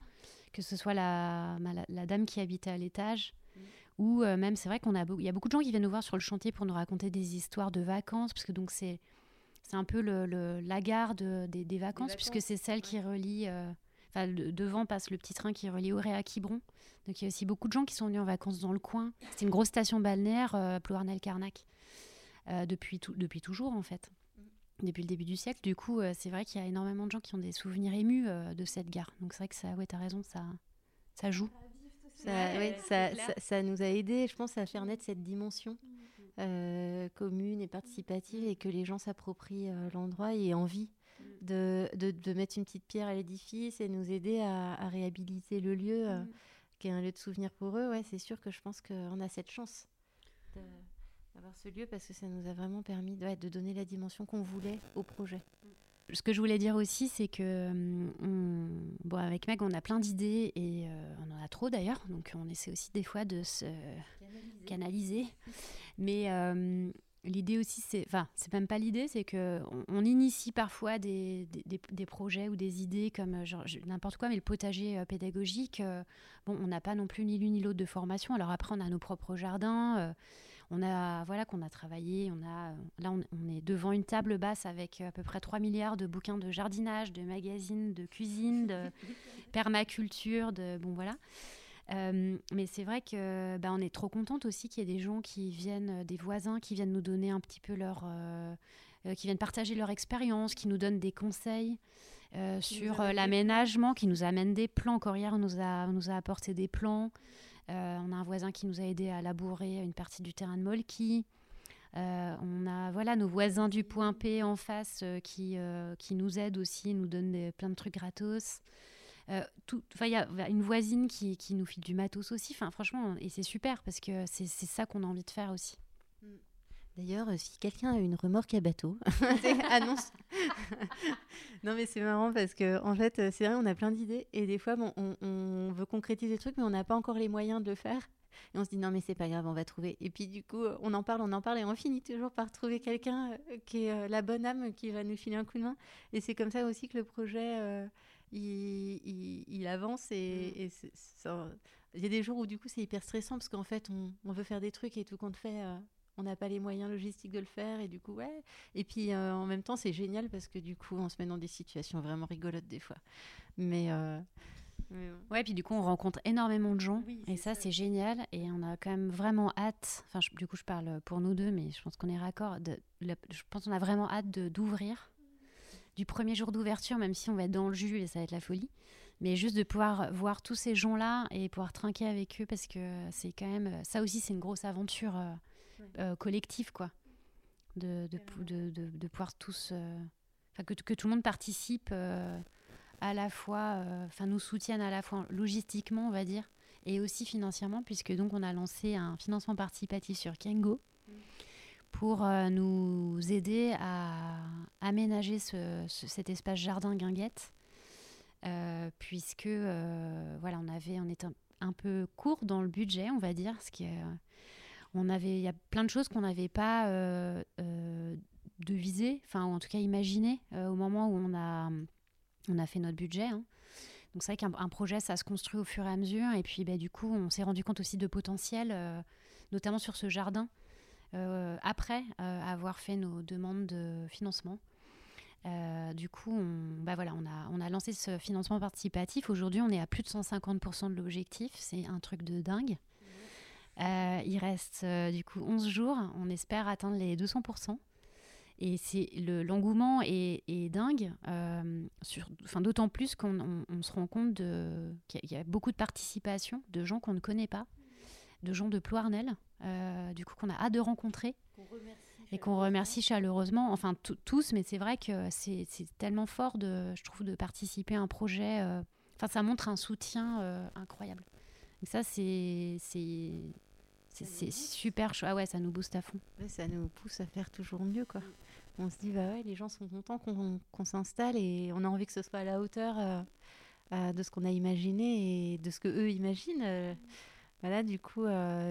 que ce soit la, la, dame qui habitait à l'étage, mm. ou même, c'est vrai qu'on a, il y a beaucoup de gens qui viennent nous voir sur le chantier pour nous raconter des histoires de vacances, parce que donc c'est, c'est un peu le, la gare de, des, vacances, puisque c'est celle qui relie. Enfin, devant passe le petit train qui relie Auray à Quiberon. Donc il y a aussi beaucoup de gens qui sont venus en vacances dans le coin. C'est une grosse station balnéaire, euh, Plouarnel-Carnac, euh, depuis, depuis toujours en fait. Depuis le début du siècle. Du coup, euh, c'est vrai qu'il y a énormément de gens qui ont des souvenirs émus de cette gare. Donc c'est vrai que ça, ouais, as raison, ça, ça joue. Ça, ça, ça, nous a aidé, je pense, à faire naître cette dimension mm. commune et participative et que les gens s'approprient l'endroit et aient envie de, de, mettre une petite pierre à l'édifice et nous aider à, réhabiliter le lieu, euh, mm. qui est un lieu de souvenir pour eux. Ouais, c'est sûr que je pense qu'on a cette chance d'avoir ce lieu parce que ça nous a vraiment permis de, de donner la dimension qu'on voulait au projet. Ce que je voulais dire aussi, c'est que mm, bon, avec Meg, on a plein d'idées et euh, on en a trop d'ailleurs, donc on essaie aussi des fois de se canaliser. Mais euh, L'idée aussi, c'est, enfin, c'est même pas l'idée, c'est que on, initie parfois des, des, projets ou des idées comme euh, n'importe quoi, mais le potager euh, pédagogique, bon, on n'a pas non plus ni l'une ni l'autre de formation. Alors après, on a nos propres jardins, on a, voilà, qu'on a travaillé, on a, là, on, on, est devant une table basse avec à peu près 3 milliards de bouquins de jardinage, de magazines, de cuisine, de <laughs> permaculture, de, bon voilà. Euh, mais c'est vrai que bah, on est trop contente aussi qu'il y ait des gens qui viennent, euh, des voisins qui viennent nous donner un petit peu leur, euh, qui viennent partager leur expérience, qui nous donnent des conseils sur l'aménagement, qui nous amènent des plans. On nous a, nous a apporté des plans. On a un voisin qui nous a aidé à labourer une partie du terrain de Molki. on a voilà nos voisins du Point P en face qui, qui nous aident aussi, nous donnent plein de trucs gratos. Euh, il y a une voisine qui, qui, nous file du matos aussi. Enfin, franchement, et c'est super parce que c'est ça qu'on a envie de faire aussi. Mm. D'ailleurs, euh, si quelqu'un a une remorque à bateau, <laughs> annonce. <laughs> non, mais c'est marrant parce que en fait, euh, c'est vrai, on a plein d'idées et des fois, bon, on, on, veut concrétiser des trucs, mais on n'a pas encore les moyens de le faire. Et on se dit non, mais c'est pas grave, on va trouver. Et puis du coup, on en parle, on en parle et on finit toujours par trouver quelqu'un qui est la bonne âme qui va nous filer un coup de main. Et c'est comme ça aussi que le projet il, avance et, mm. il y a des jours où du coup c'est hyper stressant parce qu'en fait on, veut faire des trucs et tout compte fait euh, on n'a pas les moyens logistiques de le faire et du coup ouais et puis euh, en même temps c'est génial parce que du coup on se met dans des situations vraiment rigolotes des fois mais, euh, ouais puis du coup on rencontre énormément de gens et ça, c'est génial et on a quand même vraiment hâte enfin du coup je parle pour nous deux mais je pense qu'on est raccord je pense qu'on a vraiment hâte d'ouvrir du premier jour d'ouverture, même si on va être dans le jus et ça va être la folie. Mais juste de pouvoir voir tous ces gens-là et pouvoir trinquer avec eux parce que c'est quand même. Ça aussi, c'est une grosse aventure euh, euh, collective, quoi. De, de, de, de pouvoir tous. Euh, que, que, tout le monde participe à la fois. Enfin, nous soutienne à la fois logistiquement, on va dire, et aussi financièrement, puisque donc on a lancé un financement participatif sur Kengo pour euh, nous aider à aménager cet espace jardin guinguette, euh, puisque euh, voilà, on avait, on était un, peu court dans le budget, on va dire, ce qui on avait, il y a plein de choses qu'on n'avait pas devisées, enfin, ou en tout cas imaginées au moment où on a, on a fait notre budget. Hein. Donc c'est vrai qu'un projet, ça se construit au fur et à mesure. Et puis bah, du coup, on s'est rendu compte aussi de potentiel, notamment sur ce jardin, euh, après euh, avoir fait nos demandes de financement. Euh, du coup, bah voilà, on, a, on a lancé ce financement participatif. Aujourd'hui, on est à plus de 150% de l'objectif. C'est un truc de dingue. Il reste du coup 11 jours. On espère atteindre les 200%. Et c'est l'engouement est, est, dingue, enfin, d'autant plus qu'on on, se rend compte qu'il y, a beaucoup de participation de gens qu'on ne connaît pas, de gens de Ploarnel, du coup qu'on a hâte de rencontrer et qu'on remercie chaleureusement, enfin tous, mais c'est vrai que c'est tellement fort, de, je trouve, de participer à un projet. Enfin, ça montre un soutien incroyable. Et ça, c'est c'est super chaud. Ah ouais, ça nous booste à fond. ça nous pousse à faire toujours mieux, quoi. On se dit, bah ouais, les gens sont contents qu'on s'installe et on a envie que ce soit à la hauteur euh, euh, de ce qu'on a imaginé et de ce que eux imaginent. Euh. voilà, du coup,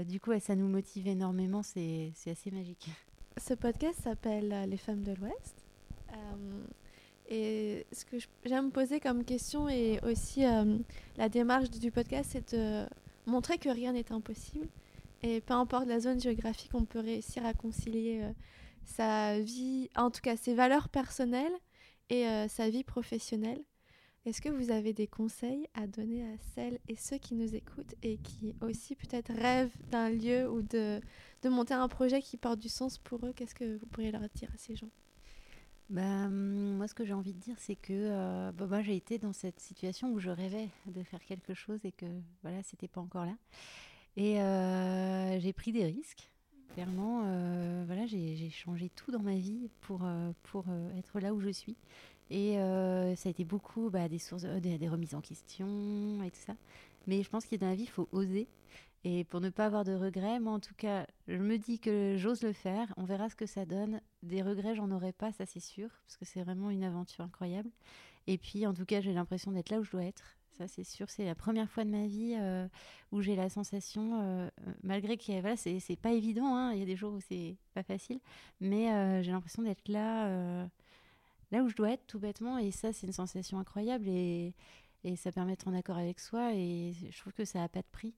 du coup ça nous motive énormément. C'est assez magique. Ce podcast s'appelle Les femmes de l'Ouest. et ce que j'aime poser comme question et aussi la démarche du podcast, c'est de montrer que rien n'est impossible et peu importe la zone géographique, on peut réussir à concilier euh, sa vie, en tout cas ses valeurs personnelles et euh, sa vie professionnelle. Est-ce que vous avez des conseils à donner à celles et ceux qui nous écoutent et qui aussi peut-être rêvent d'un lieu ou de, de monter un projet qui porte du sens pour eux? Qu'est-ce que vous pourriez leur dire à ces gens? Bah, hum, moi, ce que j'ai envie de dire, c'est que euh, bah, moi, j'ai été dans cette situation où je rêvais de faire quelque chose et que voilà, c'était pas encore là. Et euh, j'ai pris des risques. Clairement, euh, voilà, j'ai changé tout dans ma vie pour, euh, pour être là où je suis. Et ça a été beaucoup bah, des remises en question et tout ça. Mais je pense que dans la vie, il faut oser. Et pour ne pas avoir de regrets, moi en tout cas, je me dis que j'ose le faire. On verra ce que ça donne. Des regrets, j'en aurai pas, ça c'est sûr, parce que c'est vraiment une aventure incroyable. Et puis, en tout cas, j'ai l'impression d'être là où je dois être c'est sûr. C'est la première fois de ma vie euh, où j'ai la sensation, euh, malgré que voilà, c'est pas évident, hein, il y a des jours où c'est pas facile, mais euh, j'ai l'impression d'être là, là où je dois être tout bêtement, et ça c'est une sensation incroyable et, ça permet d'être en accord avec soi, et je trouve que ça n'a pas de prix.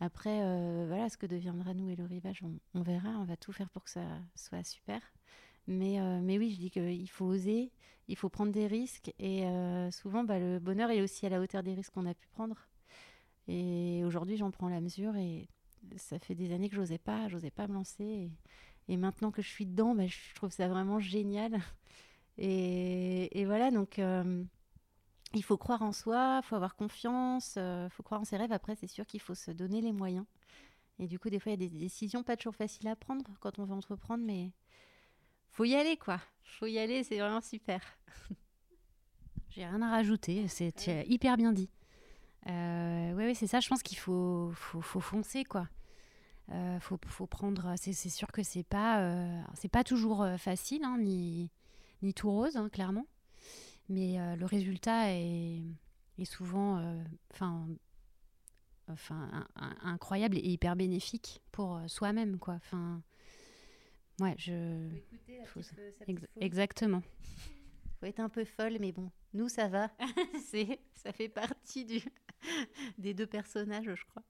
Après, voilà, ce que deviendra nous et le rivage, on, verra, on va tout faire pour que ça soit super. Mais, mais oui, je dis qu'il faut oser, il faut prendre des risques et euh, souvent bah, le bonheur est aussi à la hauteur des risques qu'on a pu prendre. Et aujourd'hui j'en prends la mesure et ça fait des années que j'osais pas, j'osais pas me lancer et, maintenant que je suis dedans, bah, je trouve ça vraiment génial. <laughs> Et, voilà donc euh, il faut croire en soi, il faut avoir confiance, il euh, faut croire en ses rêves. Après c'est sûr qu'il faut se donner les moyens. Et du coup des fois il y a des décisions pas toujours faciles à prendre quand on veut entreprendre, mais faut y aller, quoi. Faut y aller, c'est vraiment super. <laughs> J'ai rien à rajouter, c'est hyper bien dit. Euh, oui, ouais, c'est ça, je pense qu'il faut, faut, faut, foncer, quoi. Euh, faut, faut prendre. C'est sûr que c'est pas, euh, c'est pas toujours euh, facile, hein, ni, ni tout rose, hein, clairement. Mais le résultat est, est souvent, enfin, enfin, incroyable et hyper bénéfique pour soi-même, quoi. Enfin, Ouais, je. Faut... Exactement. Faut être un peu folle, mais bon, nous ça va. <laughs> c'est, ça fait partie du <laughs> des deux personnages, je crois.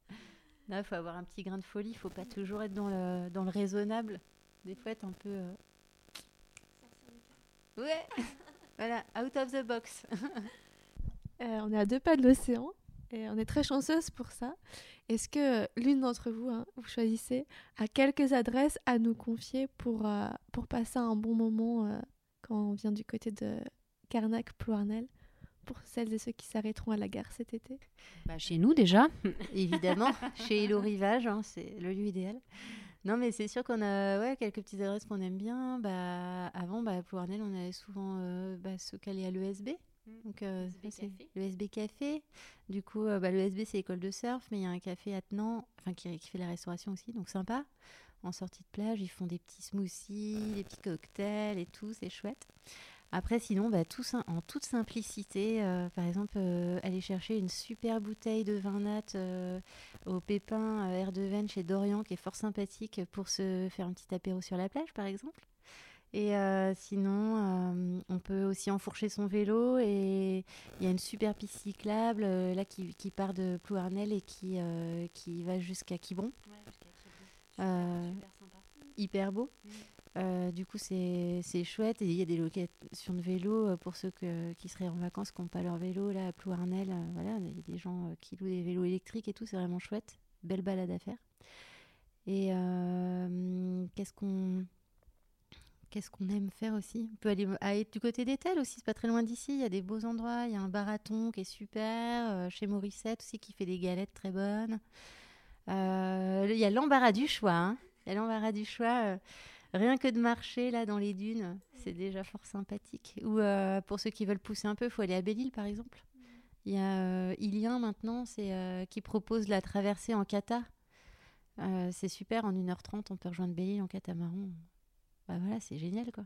Là, il faut avoir un petit grain de folie. Il faut pas toujours être dans le dans le raisonnable. Des fois, être un peu. Euh, ouais. <laughs> voilà, out of the box. Euh, on est à deux pas de l'océan on est très chanceuse pour ça. Est-ce que l'une d'entre vous, hein, vous choisissez, a quelques adresses à nous confier pour, euh, pour passer un bon moment euh, quand on vient du côté de Carnac-Ploarnel pour celles et ceux qui s'arrêteront à la gare cet été? Bah, Chez nous déjà. <laughs> Évidemment, chez Hello Rivage, hein, c'est le lieu idéal. Non, mais c'est sûr qu'on a ouais, quelques petites adresses qu'on aime bien. Bah, avant, bah, à Ploarnel, on avait souvent euh, bah, se caler à l'ESB. Mm. Donc, euh, le SB Café. Du coup, euh, bah, le SB, c'est l'école de surf, mais il y a un café attenant, enfin, qui, qui, fait la restauration aussi, donc sympa. En sortie de plage, ils font des petits smoothies, des petits cocktails et tout, c'est chouette. Après, sinon, bah, tout en toute simplicité, euh, par exemple, aller chercher une super bouteille de vin nat au pépin Air de chez Dorian, qui est fort sympathique pour se faire un petit apéro sur la plage, par exemple. Et euh, sinon, euh, on peut aussi enfourcher son vélo et il y a une super piste cyclable euh, là qui, qui, part de Plouarnel et qui, qui va jusqu'à Quiberon. Ouais, hyper beau. Mm. du coup, c'est chouette. Et il y a des locations de vélo pour ceux que, qui seraient en vacances, qui n'ont pas leur vélo là à Plouarnel. voilà, il y a des gens qui louent des vélos électriques et tout. C'est vraiment chouette. Belle balade à faire. Et qu'est-ce qu'on Qu'est-ce qu'on aime faire aussi On peut aller, du côté d'Etel aussi, c'est pas très loin d'ici. Il y a des beaux endroits. Il y a un baraton qui est super. Euh, chez Morissette aussi qui fait des galettes très bonnes. Euh, Il y a l'embarras du choix. hein. Il y a l'embarras du choix. euh, rien que de marcher là dans les dunes, c'est déjà fort sympathique. Ou pour ceux qui veulent pousser un peu, il faut aller à Belle-Île par exemple. Il y a Ilien maintenant qui propose la traversée en kata. C'est super, en 1h30, on peut rejoindre Belle-Île en catamaran. Bah voilà, c'est génial quoi.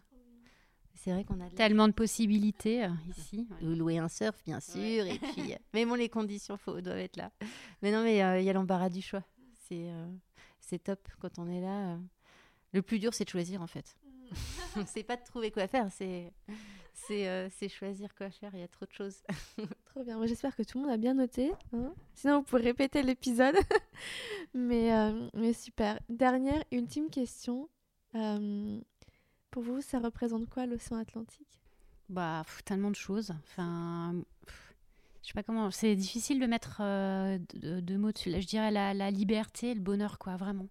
C'est vrai qu'on a de la Tellement de possibilités euh, ici. ou louer un surf, bien sûr. Et puis, euh, mais bon, les conditions faut, doivent être là. Mais non, mais euh, il y a l'embarras du choix. C'est euh, c'est top quand on est là. euh. Le plus dur, c'est de choisir en fait. <laughs> c'est pas de trouver quoi faire, c'est c'est euh, c'est choisir quoi faire. Il y a trop de choses. <laughs> Trop bien. Moi, J'espère que tout le monde a bien noté. hein. Sinon, vous pouvez répéter l'épisode. <laughs> mais, euh, mais super. Dernière, ultime question. Euh, pour vous, ça représente quoi l'océan Atlantique? Bah, pff, tellement de choses. Enfin, pff, je sais pas comment. C'est difficile de mettre euh, de, de mots dessus. Là, je dirais la, la liberté, le bonheur, quoi, vraiment.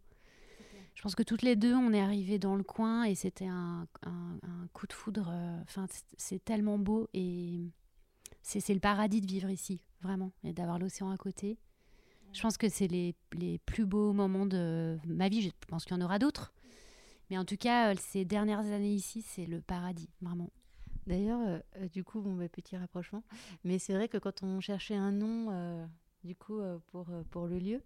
Je pense que toutes les deux, on est arrivés dans le coin et c'était un, un- un coup de foudre. euh, Enfin, c'est- tellement beau et c'est c'est le paradis de vivre ici, vraiment, et d'avoir l'océan à côté. Je pense que c'est les, les plus beaux moments de ma vie. Je pense qu'il y en aura d'autres. Mais en tout cas, euh, ces dernières années ici, c'est le paradis, vraiment. D'ailleurs, euh, euh, du coup, bon, bah, petit rapprochement. Mais c'est vrai que quand on cherchait un nom, du coup, pour, pour le lieu,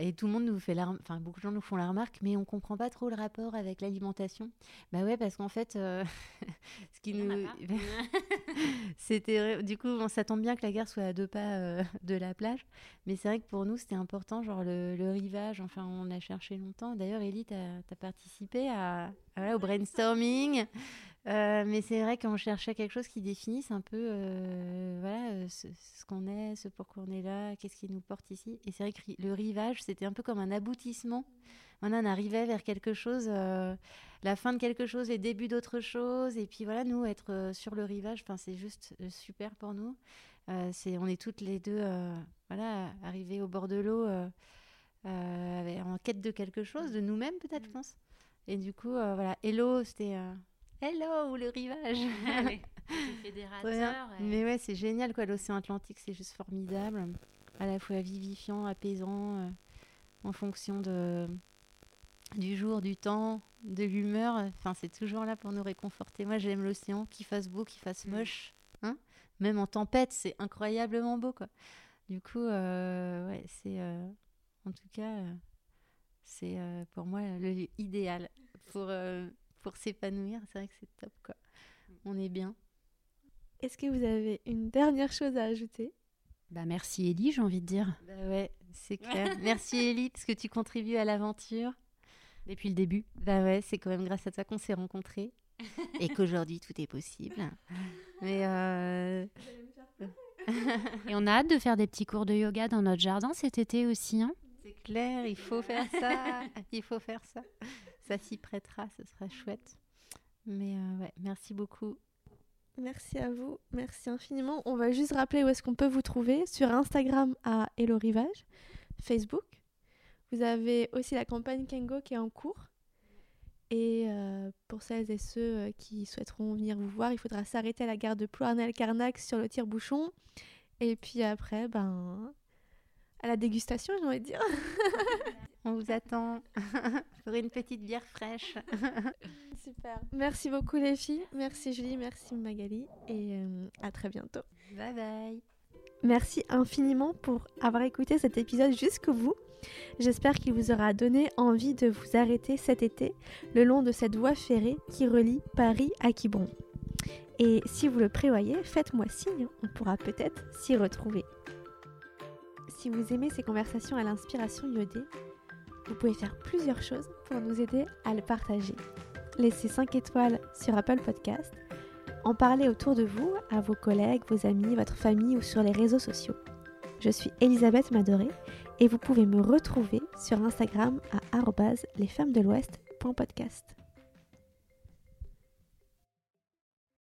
et tout le monde nous fait la, enfin beaucoup de gens nous font la remarque, mais on comprend pas trop le rapport avec l'alimentation. Bah ouais, parce qu'en fait, euh, <laughs> ce qui nous, <laughs> c'était du coup, ça tombe bien que la gare soit à deux pas euh, de la plage, mais c'est vrai que pour nous c'était important, genre le, le rivage. Enfin, on a cherché longtemps. D'ailleurs, Ellie, tu as, participé à, à- voilà, au brainstorming. Euh, mais c'est vrai qu'on cherchait quelque chose qui définisse un peu euh, voilà, euh, ce, ce qu'on est, ce pourquoi on est là, qu'est-ce qui nous porte ici. Et c'est vrai que le rivage, c'était un peu comme un aboutissement. Voilà, on arrivait vers quelque chose, euh, la fin de quelque chose, les débuts d'autre chose. Et puis voilà, nous, être sur le rivage, c'est juste super pour nous. C'est, on est toutes les deux voilà, arrivées au bord de l'eau en quête de quelque chose, de nous-mêmes peut-être, je pense. Et du coup, voilà, Hello, c'était... Hello, le rivage. <laughs> <laughs> Mais ouais, c'est génial quoi. L'océan Atlantique, c'est juste formidable. À la fois vivifiant, apaisant, euh, en fonction de du jour, du temps, de l'humeur. Enfin, c'est toujours là pour nous réconforter. Moi, j'aime l'océan, qu'il fasse beau, qu'il fasse Mm. moche. Hein Même en tempête, c'est incroyablement beau quoi. Du coup, euh, ouais, c'est euh, en tout cas, c'est pour moi le lieu idéal pour pour s'épanouir. C'est vrai que c'est top quoi. On est bien. Est-ce que vous avez une dernière chose à ajouter? Bah merci Ellie, j'ai envie de dire. Bah ouais, c'est <laughs> clair. Merci Ellie, parce que tu contribues à l'aventure. Depuis le début. Bah ouais, c'est quand même grâce à toi qu'on s'est rencontrés. et qu'aujourd'hui, tout est possible. <laughs> Mais euh, <laughs> Et on a hâte de faire des petits cours de yoga dans notre jardin cet été aussi. Hein c'est clair, il faut faire ça. Il faut faire ça. Ça s'y prêtera, ce sera chouette. Mais euh, ouais, merci beaucoup. Merci à vous, merci infiniment. On va juste rappeler où est-ce qu'on peut vous trouver sur Instagram à Hello Rivage, Facebook. Vous avez aussi la campagne Kengo qui est en cours. Et euh, pour celles et ceux euh, qui souhaiteront venir vous voir, il faudra s'arrêter à la gare de Plouarnel-Carnac sur le tire-bouchon. Et puis après, ben, à la dégustation, j'ai envie de dire. <laughs> On vous attend <laughs> pour une petite bière fraîche. <laughs> Super. Merci beaucoup les filles. Merci Julie, merci Magali. Et euh, à très bientôt. Bye bye. Merci infiniment pour avoir écouté cet épisode jusqu'au bout. J'espère qu'il vous aura donné envie de vous arrêter cet été le long de cette voie ferrée qui relie Paris à Quiberon. Et si vous le prévoyez, faites-moi signe, on pourra peut-être s'y retrouver. Si vous aimez ces conversations à l'inspiration iodée, vous pouvez faire plusieurs choses pour nous aider à le partager. Laissez 5 étoiles sur Apple Podcast, en parler autour de vous, à vos collègues, vos amis, votre famille ou sur les réseaux sociaux. Je suis Elisabeth Madoré et vous pouvez me retrouver sur Instagram à lesfemmesdelouest.podcast.